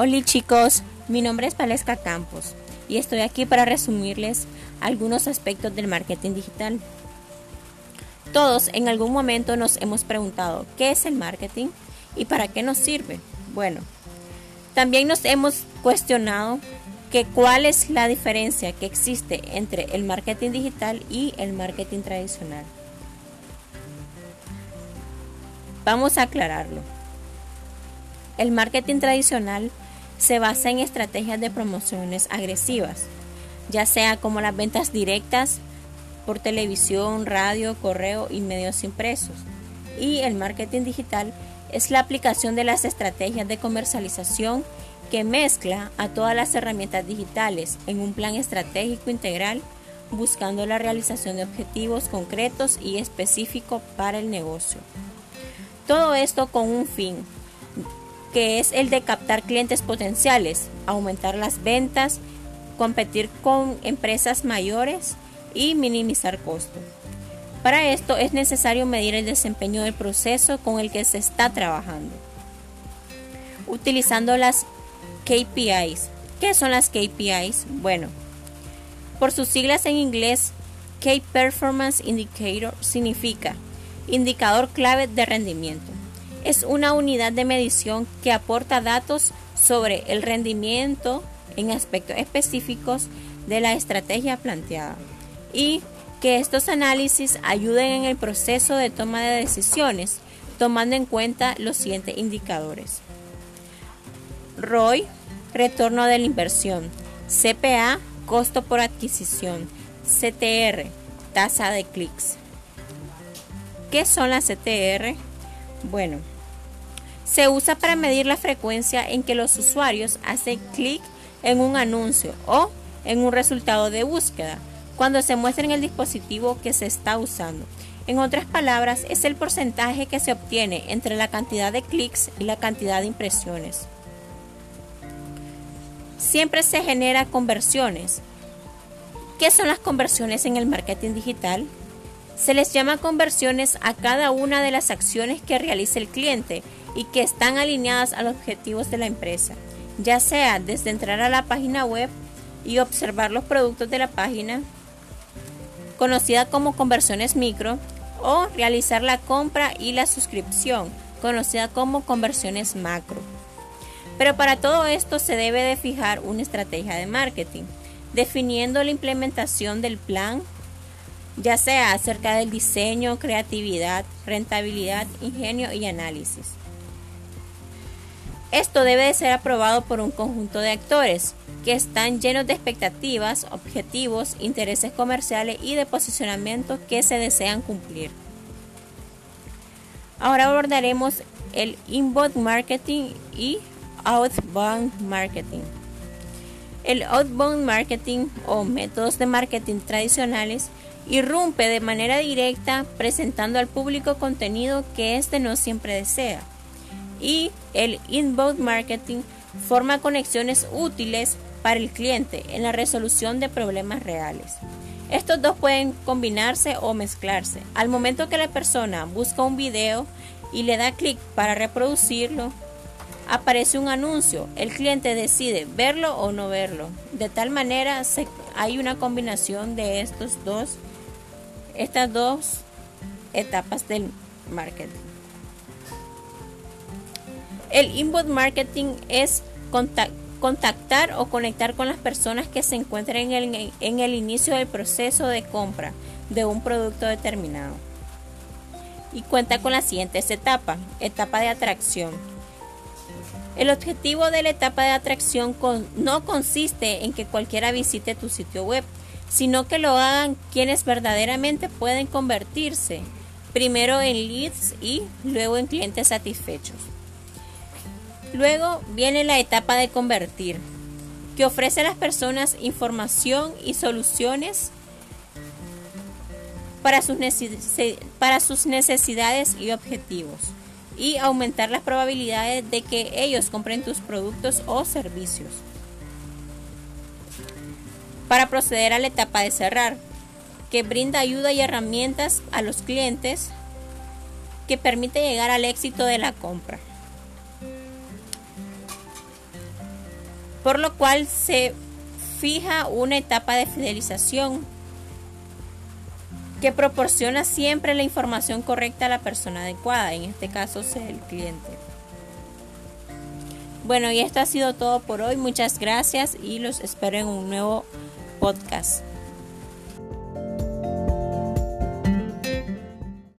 Hola chicos, mi nombre es Palesca Campos y estoy aquí para resumirles algunos aspectos del marketing digital. Todos en algún momento nos hemos preguntado qué es el marketing y para qué nos sirve. Bueno, también nos hemos cuestionado que cuál es la diferencia que existe entre el marketing digital y el marketing tradicional. Vamos a aclararlo. El marketing tradicional se basa en estrategias de promociones agresivas, ya sea como las ventas directas por televisión, radio, correo y medios impresos. Y el marketing digital es la aplicación de las estrategias de comercialización que mezcla a todas las herramientas digitales en un plan estratégico integral buscando la realización de objetivos concretos y específicos para el negocio. Todo esto con un fin, que es el de captar clientes potenciales, aumentar las ventas, competir con empresas mayores y minimizar costos. Para esto es necesario medir el desempeño del proceso con el que se está trabajando. Utilizando las KPIs. ¿Qué son las KPIs? Bueno, por sus siglas en inglés, Key Performance Indicator significa indicador clave de rendimiento es una unidad de medición que aporta datos sobre el rendimiento en aspectos específicos de la estrategia planteada y que estos análisis ayuden en el proceso de toma de decisiones tomando en cuenta los siguientes indicadores. ROI, retorno de la inversión, CPA, costo por adquisición, CTR, tasa de clics. ¿Qué son las CTR? Bueno, se usa para medir la frecuencia en que los usuarios hacen clic en un anuncio o en un resultado de búsqueda cuando se muestra en el dispositivo que se está usando. En otras palabras, es el porcentaje que se obtiene entre la cantidad de clics y la cantidad de impresiones. Siempre se genera conversiones. ¿Qué son las conversiones en el marketing digital? Se les llama conversiones a cada una de las acciones que realiza el cliente y que están alineadas a los objetivos de la empresa, ya sea desde entrar a la página web y observar los productos de la página, conocida como conversiones micro, o realizar la compra y la suscripción, conocida como conversiones macro. Pero para todo esto se debe de fijar una estrategia de marketing, definiendo la implementación del plan ya sea acerca del diseño, creatividad, rentabilidad, ingenio y análisis. Esto debe de ser aprobado por un conjunto de actores que están llenos de expectativas, objetivos, intereses comerciales y de posicionamiento que se desean cumplir. Ahora abordaremos el inbound marketing y outbound marketing. El outbound marketing o métodos de marketing tradicionales irrumpe de manera directa presentando al público contenido que éste no siempre desea. Y el inbound marketing forma conexiones útiles para el cliente en la resolución de problemas reales. Estos dos pueden combinarse o mezclarse. Al momento que la persona busca un video y le da clic para reproducirlo, aparece un anuncio. El cliente decide verlo o no verlo. De tal manera hay una combinación de estos dos estas dos etapas del marketing. El inbound marketing es contactar o conectar con las personas que se encuentran en el, en el inicio del proceso de compra de un producto determinado. Y cuenta con las siguientes etapas. Etapa de atracción. El objetivo de la etapa de atracción no consiste en que cualquiera visite tu sitio web, sino que lo hagan quienes verdaderamente pueden convertirse primero en leads y luego en clientes satisfechos. Luego viene la etapa de convertir, que ofrece a las personas información y soluciones para sus, necesidades y objetivos y aumentar las probabilidades de que ellos compren tus productos o servicios para proceder a la etapa de cerrar, que brinda ayuda y herramientas a los clientes que permite llegar al éxito de la compra. Por lo cual se fija una etapa de fidelización que proporciona siempre la información correcta a la persona adecuada, en este caso es el cliente. Bueno, y esto ha sido todo por hoy. Muchas gracias y los espero en un nuevo podcast.